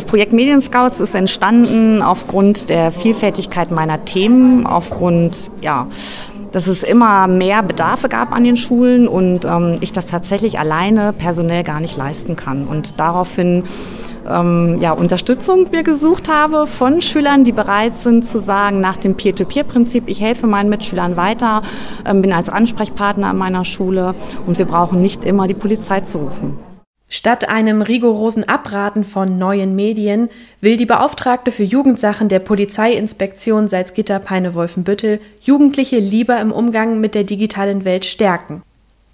Das Projekt Medienscouts ist entstanden aufgrund der Vielfältigkeit meiner Themen, aufgrund ja, dass es immer mehr Bedarfe gab an den Schulen und ähm, ich das tatsächlich alleine personell gar nicht leisten kann. Und daraufhin ähm, ja, Unterstützung mir gesucht habe von Schülern, die bereit sind zu sagen, nach dem Peer-to-Peer-Prinzip, ich helfe meinen Mitschülern weiter, ähm, bin als Ansprechpartner an meiner Schule und wir brauchen nicht immer die Polizei zu rufen. Statt einem rigorosen Abraten von neuen Medien will die Beauftragte für Jugendsachen der Polizeiinspektion Salzgitter-Peine-Wolfenbüttel Jugendliche lieber im Umgang mit der digitalen Welt stärken.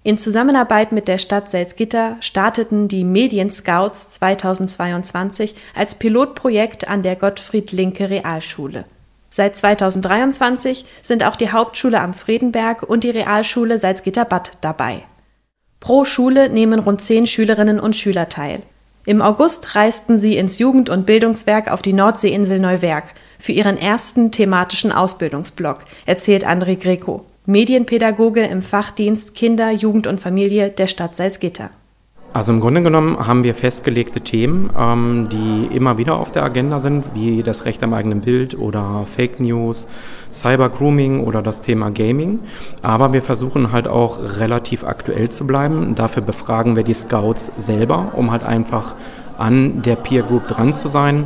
In Zusammenarbeit mit der Stadt Salzgitter starteten die Medienscouts 2022 als Pilotprojekt an der Gottfried Linke Realschule. Seit 2023 sind auch die Hauptschule am Fredenberg und die Realschule Salzgitter-Bad dabei. Pro Schule nehmen rund zehn Schülerinnen und Schüler teil. Im August reisten sie ins Jugend- und Bildungswerk auf die Nordseeinsel Neuwerk für ihren ersten thematischen Ausbildungsblock, erzählt André Greco, Medienpädagoge im Fachdienst Kinder, Jugend und Familie der Stadt Salzgitter. Also im Grunde genommen haben wir festgelegte Themen, ähm, die immer wieder auf der Agenda sind, wie das Recht am eigenen Bild oder Fake News, Cyber Grooming oder das Thema Gaming. Aber wir versuchen halt auch relativ aktuell zu bleiben. Dafür befragen wir die Scouts selber, um halt einfach an der Peer Group dran zu sein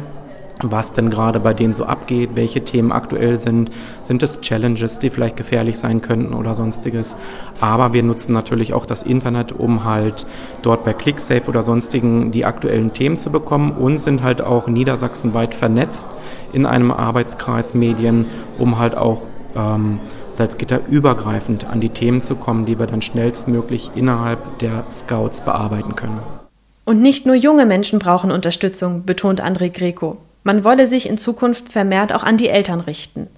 was denn gerade bei denen so abgeht, welche Themen aktuell sind. Sind es Challenges, die vielleicht gefährlich sein könnten oder sonstiges. Aber wir nutzen natürlich auch das Internet, um halt dort bei ClickSafe oder sonstigen die aktuellen Themen zu bekommen und sind halt auch niedersachsenweit vernetzt in einem Arbeitskreis Medien, um halt auch ähm, Salzgitter übergreifend an die Themen zu kommen, die wir dann schnellstmöglich innerhalb der Scouts bearbeiten können. Und nicht nur junge Menschen brauchen Unterstützung, betont André Greco. Man wolle sich in Zukunft vermehrt auch an die Eltern richten.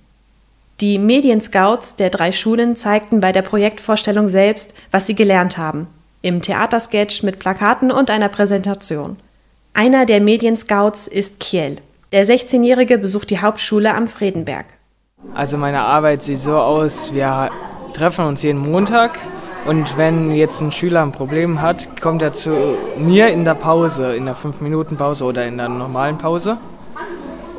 Die Medienscouts der drei Schulen zeigten bei der Projektvorstellung selbst, was sie gelernt haben. Im Theatersketch mit Plakaten und einer Präsentation. Einer der Medienscouts ist Kiel. Der 16-Jährige besucht die Hauptschule am Fredenberg. Also meine Arbeit sieht so aus, wir treffen uns jeden Montag und wenn jetzt ein Schüler ein Problem hat, kommt er zu mir in der Pause, in der 5-Minuten-Pause oder in der normalen Pause.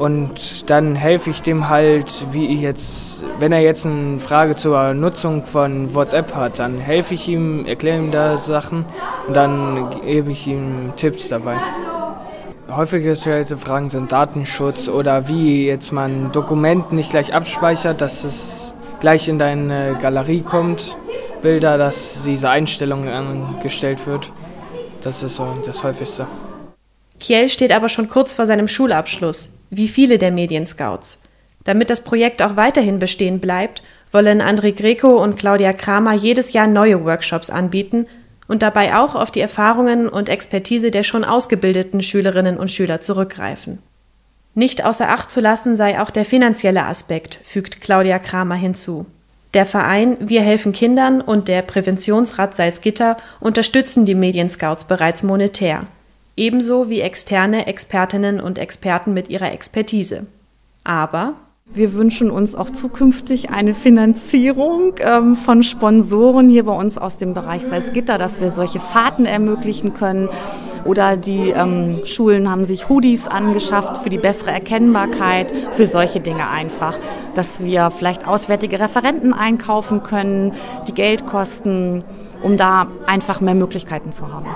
Und dann helfe ich dem halt, wie ich jetzt, wenn er jetzt eine Frage zur Nutzung von WhatsApp hat, dann helfe ich ihm, erkläre ihm da Sachen und dann gebe ich ihm Tipps dabei. Häufig gestellte Fragen sind Datenschutz oder wie jetzt man Dokumente nicht gleich abspeichert, dass es gleich in deine Galerie kommt, Bilder, dass diese Einstellung angestellt wird. Das ist so das häufigste. Kiel steht aber schon kurz vor seinem Schulabschluss, wie viele der Medienscouts. Damit das Projekt auch weiterhin bestehen bleibt, wollen André Greco und Claudia Kramer jedes Jahr neue Workshops anbieten und dabei auch auf die Erfahrungen und Expertise der schon ausgebildeten Schülerinnen und Schüler zurückgreifen. Nicht außer Acht zu lassen sei auch der finanzielle Aspekt, fügt Claudia Kramer hinzu. Der Verein Wir helfen Kindern und der Präventionsrat Salzgitter unterstützen die Medienscouts bereits monetär ebenso wie externe Expertinnen und Experten mit ihrer Expertise. Aber wir wünschen uns auch zukünftig eine Finanzierung ähm, von Sponsoren hier bei uns aus dem Bereich Salzgitter, dass wir solche Fahrten ermöglichen können. Oder die ähm, Schulen haben sich Hoodies angeschafft für die bessere Erkennbarkeit, für solche Dinge einfach. Dass wir vielleicht auswärtige Referenten einkaufen können, die Geld kosten, um da einfach mehr Möglichkeiten zu haben.